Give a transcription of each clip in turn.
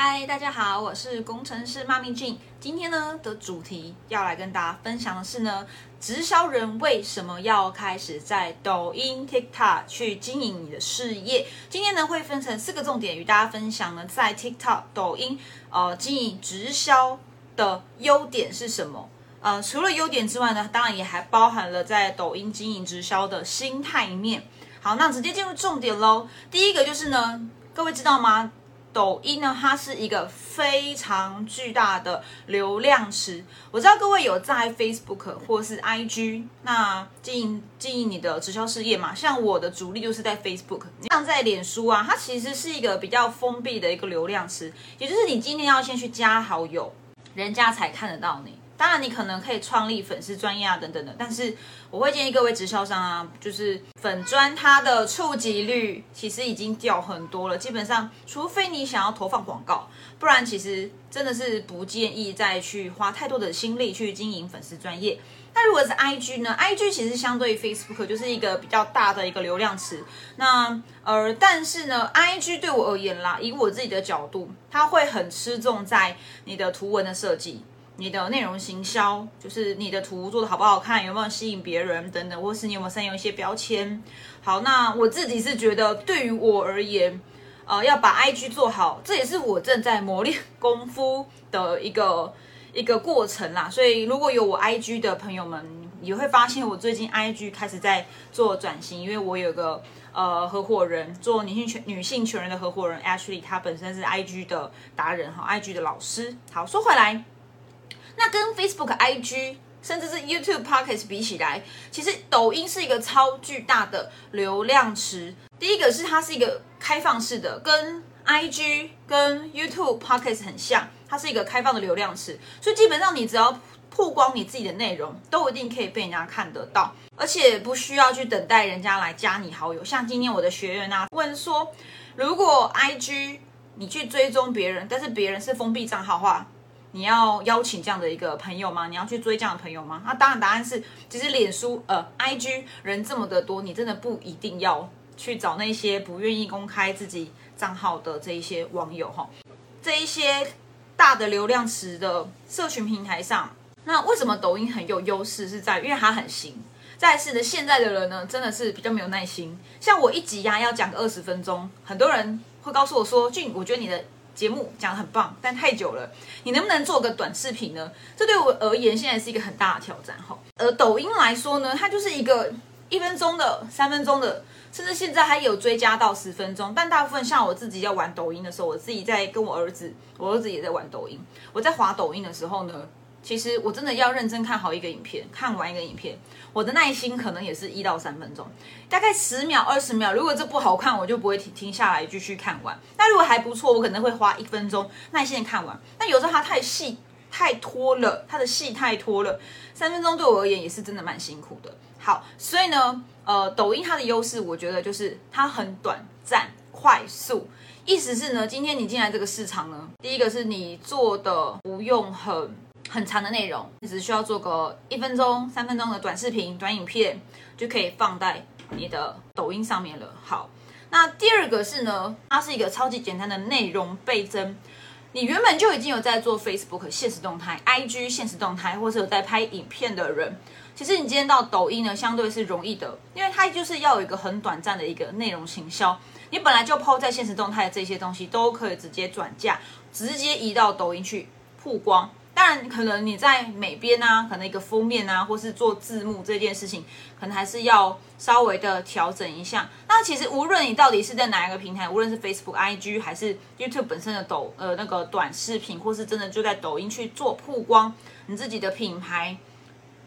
嗨，大家好，我是工程师妈咪俊。今天呢的主题要来跟大家分享的是呢，直销人为什么要开始在抖音、TikTok 去经营你的事业？今天呢会分成四个重点与大家分享呢，在 TikTok、抖音呃经营直销的优点是什么？呃，除了优点之外呢，当然也还包含了在抖音经营直销的心态面。好，那直接进入重点喽。第一个就是呢，各位知道吗？抖音呢，它是一个非常巨大的流量池。我知道各位有在 Facebook 或是 IG 那经营经营你的直销事业嘛？像我的主力就是在 Facebook，像在脸书啊，它其实是一个比较封闭的一个流量池，也就是你今天要先去加好友，人家才看得到你。当然，你可能可以创立粉丝专业啊，等等的。但是，我会建议各位直销商啊，就是粉专它的触及率其实已经掉很多了。基本上，除非你想要投放广告，不然其实真的是不建议再去花太多的心力去经营粉丝专业。那如果是 IG 呢？IG 其实相对于 Facebook 就是一个比较大的一个流量池。那呃，但是呢，IG 对我而言啦，以我自己的角度，它会很吃重在你的图文的设计。你的内容行销，就是你的图做的好不好看，有没有吸引别人等等，或是你有没有善用一些标签。好，那我自己是觉得，对于我而言，呃，要把 IG 做好，这也是我正在磨练功夫的一个一个过程啦。所以，如果有我 IG 的朋友们，也会发现我最近 IG 开始在做转型，因为我有个呃合伙人，做女性全女性全人的合伙人 Ashley，她本身是 IG 的达人哈，IG 的老师。好，说回来。那跟 Facebook、IG 甚至是 YouTube、Podcast 比起来，其实抖音是一个超巨大的流量池。第一个是它是一个开放式的，跟 IG、跟 YouTube、Podcast 很像，它是一个开放的流量池，所以基本上你只要曝光你自己的内容，都一定可以被人家看得到，而且不需要去等待人家来加你好友。像今天我的学员啊问说，如果 IG 你去追踪别人，但是别人是封闭账号的话。你要邀请这样的一个朋友吗？你要去追这样的朋友吗？那当然，答案是，其实脸书呃，IG 人这么的多，你真的不一定要去找那些不愿意公开自己账号的这一些网友哈。这一些大的流量池的社群平台上，那为什么抖音很有优势？是在因为它很新。再是呢，现在的人呢，真的是比较没有耐心。像我一集呀要讲个二十分钟，很多人会告诉我说：“俊，我觉得你的。”节目讲的很棒，但太久了，你能不能做个短视频呢？这对我而言现在是一个很大的挑战哈。而抖音来说呢，它就是一个一分钟的、三分钟的，甚至现在还有追加到十分钟。但大部分像我自己要玩抖音的时候，我自己在跟我儿子，我儿子也在玩抖音。我在滑抖音的时候呢。其实我真的要认真看好一个影片，看完一个影片，我的耐心可能也是一到三分钟，大概十秒、二十秒。如果这不好看，我就不会停停下来继续看完。那如果还不错，我可能会花一分钟耐心看完。那有时候它太细、太拖了，它的戏太拖了，三分钟对我而言也是真的蛮辛苦的。好，所以呢，呃，抖音它的优势，我觉得就是它很短暂、快速。意思是呢，今天你进来这个市场呢，第一个是你做的不用很。很长的内容，你只需要做个一分钟、三分钟的短视频、短影片，就可以放在你的抖音上面了。好，那第二个是呢，它是一个超级简单的内容倍增。你原本就已经有在做 Facebook 现实动态、IG 现实动态，或者有在拍影片的人，其实你今天到抖音呢，相对是容易的，因为它就是要有一个很短暂的一个内容行销。你本来就抛在现实动态的这些东西，都可以直接转嫁，直接移到抖音去曝光。当然，可能你在美编啊，可能一个封面啊，或是做字幕这件事情，可能还是要稍微的调整一下。那其实无论你到底是在哪一个平台，无论是 Facebook、IG 还是 YouTube 本身的抖呃那个短视频，或是真的就在抖音去做曝光你自己的品牌，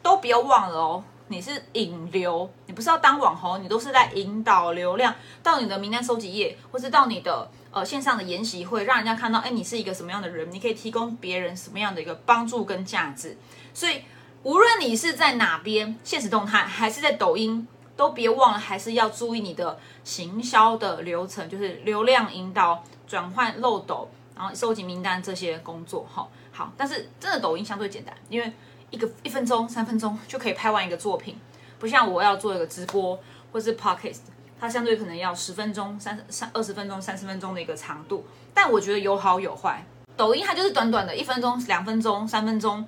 都不要忘了哦。你是引流，你不是要当网红，你都是在引导流量到你的名单收集页，或是到你的呃线上的研习会，让人家看到，哎，你是一个什么样的人，你可以提供别人什么样的一个帮助跟价值。所以，无论你是在哪边，现实动态还是在抖音，都别忘了，还是要注意你的行销的流程，就是流量引导、转换漏斗，然后收集名单这些工作。哈，好，但是真的抖音相对简单，因为。一个一分钟、三分钟就可以拍完一个作品，不像我要做一个直播或是 podcast，它相对可能要十分钟、三三二十分钟、三十分钟的一个长度。但我觉得有好有坏。抖音它就是短短的一分钟、两分钟、三分钟，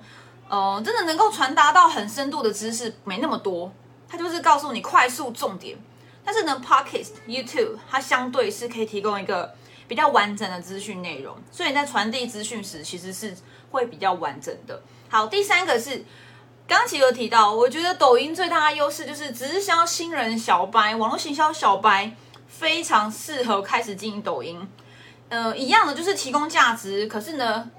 呃，真的能够传达到很深度的知识没那么多。它就是告诉你快速重点。但是呢，Podcast、YouTube 它相对是可以提供一个比较完整的资讯内容，所以你在传递资讯时其实是会比较完整的。好，第三个是刚其实有提到，我觉得抖音最大的优势就是直销新人小白、网络行销小白非常适合开始经营抖音。呃，一样的就是提供价值，可是呢，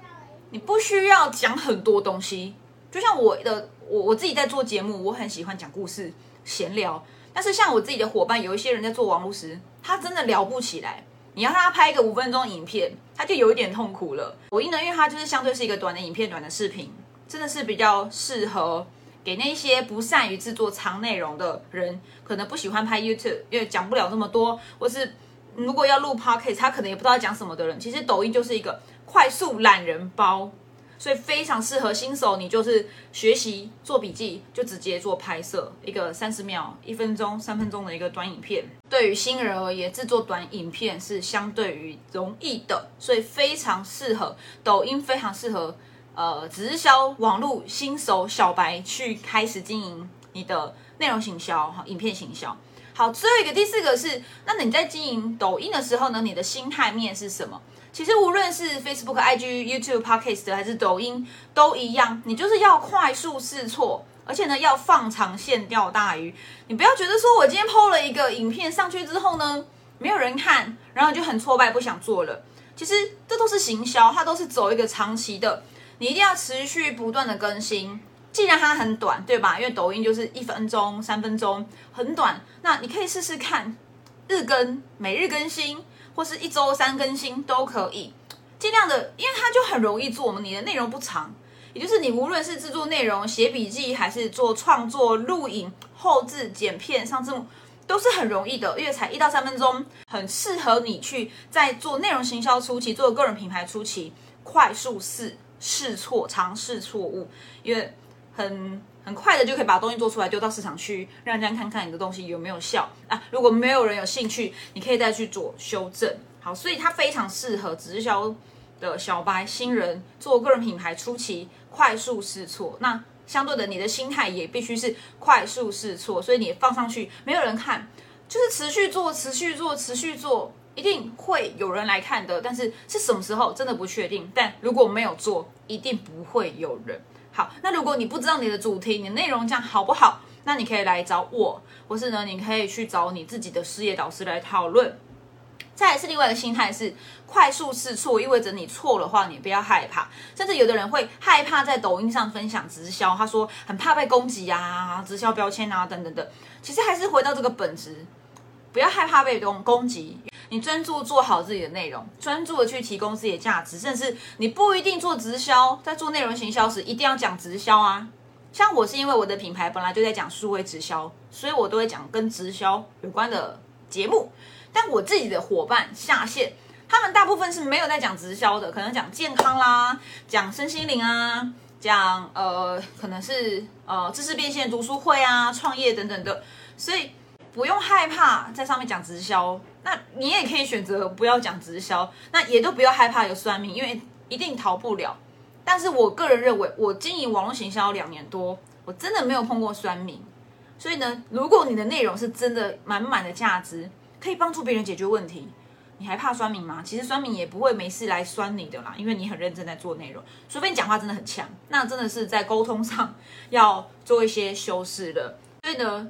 你不需要讲很多东西。就像我的我我自己在做节目，我很喜欢讲故事、闲聊。但是像我自己的伙伴，有一些人在做网络时，他真的聊不起来。你要他拍一个五分钟影片，他就有一点痛苦了。抖音呢，因为它就是相对是一个短的影片、短的视频，真的是比较适合给那些不善于制作长内容的人，可能不喜欢拍 YouTube，因为讲不了这么多，或是如果要录 Podcast，他可能也不知道讲什么的人，其实抖音就是一个快速懒人包。所以非常适合新手，你就是学习做笔记，就直接做拍摄，一个三十秒、一分钟、三分钟的一个短影片。对于新人而言，制作短影片是相对于容易的，所以非常适合抖音，非常适合呃直销网络新手小白去开始经营你的内容行销哈，影片行销。好，最后一个第四个是，那你在经营抖音的时候呢，你的心态面是什么？其实无论是 Facebook、IG、YouTube、Podcast 还是抖音都一样，你就是要快速试错，而且呢要放长线钓大鱼。你不要觉得说我今天 PO 了一个影片上去之后呢，没有人看，然后就很挫败，不想做了。其实这都是行销，它都是走一个长期的，你一定要持续不断的更新。既然它很短，对吧？因为抖音就是一分钟、三分钟，很短。那你可以试试看日更，每日更新。或是一周三更新都可以，尽量的，因为它就很容易做嘛。你的内容不长，也就是你无论是制作内容、写笔记，还是做创作、录影、后置、剪片、上字幕，都是很容易的，因为才一到三分钟，很适合你去在做内容行销初期、做个人品牌初期，快速试试错、尝试错误，因为很。很快的就可以把东西做出来，丢到市场去，让人家看看你的东西有没有效啊。如果没有人有兴趣，你可以再去做修正。好，所以它非常适合直销的小白新人做个人品牌初期快速试错。那相对的，你的心态也必须是快速试错。所以你放上去没有人看，就是持续做，持续做，持续做，一定会有人来看的。但是是什么时候真的不确定。但如果没有做，一定不会有人。好，那如果你不知道你的主题，你的内容这样好不好？那你可以来找我，或是呢，你可以去找你自己的事业导师来讨论。再来是另外一个心态是快速试错，意味着你错的话，你不要害怕。甚至有的人会害怕在抖音上分享直销，他说很怕被攻击啊，直销标签啊等等的。其实还是回到这个本质，不要害怕被攻攻击。你专注做好自己的内容，专注的去提供自己的价值，甚至你不一定做直销，在做内容行销时一定要讲直销啊。像我是因为我的品牌本来就在讲数位直销，所以我都会讲跟直销有关的节目。但我自己的伙伴下线，他们大部分是没有在讲直销的，可能讲健康啦，讲身心灵啊，讲呃可能是呃知识变现读书会啊，创业等等的，所以。不用害怕在上面讲直销，那你也可以选择不要讲直销，那也都不要害怕有算命，因为一定逃不了。但是我个人认为，我经营网络行销两年多，我真的没有碰过酸命。所以呢，如果你的内容是真的满满的价值，可以帮助别人解决问题，你还怕酸民吗？其实酸民也不会没事来酸你的啦，因为你很认真在做内容，除非你讲话真的很强，那真的是在沟通上要做一些修饰的。所以呢。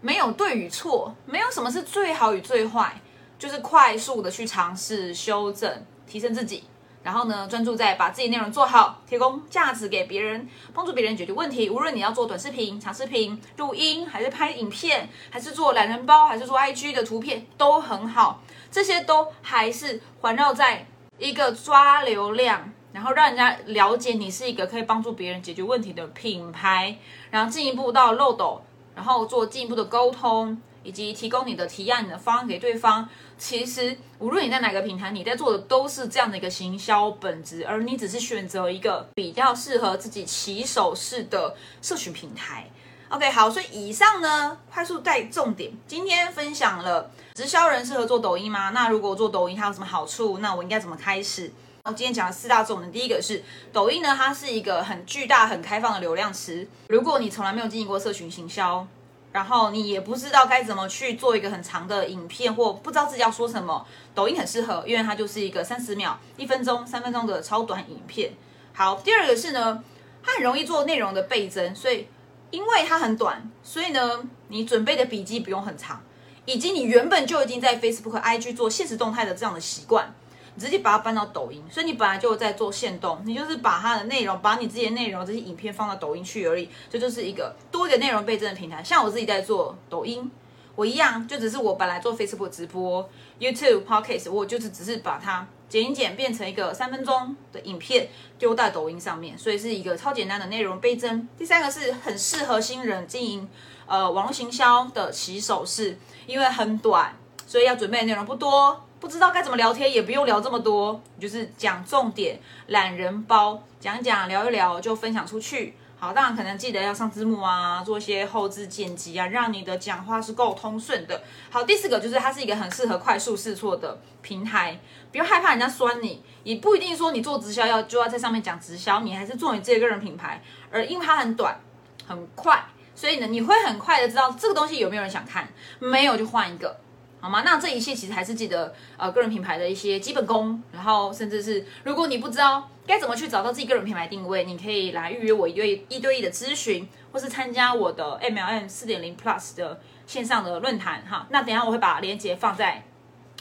没有对与错，没有什么是最好与最坏，就是快速的去尝试、修正、提升自己，然后呢，专注在把自己内容做好，提供价值给别人，帮助别人解决问题。无论你要做短视频、长视频、录音，还是拍影片，还是做懒人包，还是做 IG 的图片，都很好。这些都还是环绕在一个抓流量，然后让人家了解你是一个可以帮助别人解决问题的品牌，然后进一步到漏斗。然后做进一步的沟通，以及提供你的提案、你的方案给对方。其实无论你在哪个平台，你在做的都是这样的一个行销本质，而你只是选择一个比较适合自己起手式的社群平台。OK，好，所以以上呢，快速带重点。今天分享了直销人适合做抖音吗？那如果做抖音，它有什么好处？那我应该怎么开始？今天讲的四大重点，第一个是抖音呢，它是一个很巨大、很开放的流量池。如果你从来没有经营过社群行销，然后你也不知道该怎么去做一个很长的影片，或不知道自己要说什么，抖音很适合，因为它就是一个三十秒、一分钟、三分钟的超短影片。好，第二个是呢，它很容易做内容的倍增，所以。因为它很短，所以呢，你准备的笔记不用很长，以及你原本就已经在 Facebook IG 做现实动态的这样的习惯，直接把它搬到抖音，所以你本来就在做线动，你就是把它的内容，把你自己的内容这些影片放到抖音去而已，这就是一个多一个内容倍增的平台。像我自己在做抖音，我一样，就只是我本来做 Facebook 直播、YouTube、Podcast，我就是只是把它。剪一剪变成一个三分钟的影片，丢在抖音上面，所以是一个超简单的内容倍增。第三个是很适合新人经营呃网络行销的起手式，因为很短，所以要准备的内容不多，不知道该怎么聊天也不用聊这么多，就是讲重点，懒人包讲一讲聊一聊就分享出去。好，当然可能记得要上字幕啊，做一些后置剪辑啊，让你的讲话是够通顺的。好，第四个就是它是一个很适合快速试错的平台，不要害怕人家酸你，也不一定说你做直销要就要在上面讲直销，你还是做你自己个人品牌。而因为它很短很快，所以呢你会很快的知道这个东西有没有人想看，没有就换一个。好吗？那这一切其实还是记得呃个人品牌的一些基本功，然后甚至是如果你不知道该怎么去找到自己个人品牌定位，你可以来预约我一对一对一的咨询，或是参加我的 MLM 四点零 Plus 的线上的论坛哈。那等下我会把链接放在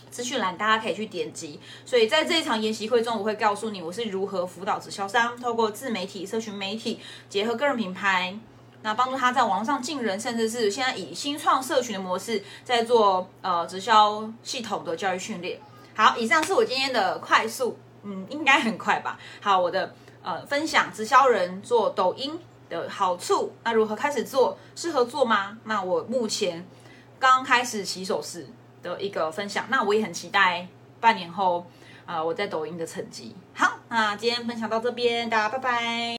资讯栏，大家可以去点击。所以在这一场研习会中，我会告诉你我是如何辅导直销商透过自媒体、社群媒体结合个人品牌。那帮助他在网上进人，甚至是现在以新创社群的模式在做呃直销系统的教育训练。好，以上是我今天的快速，嗯，应该很快吧。好，我的呃分享直销人做抖音的好处，那如何开始做，适合做吗？那我目前刚开始起手式的一个分享，那我也很期待半年后呃我在抖音的成绩。好，那今天分享到这边，大家拜拜。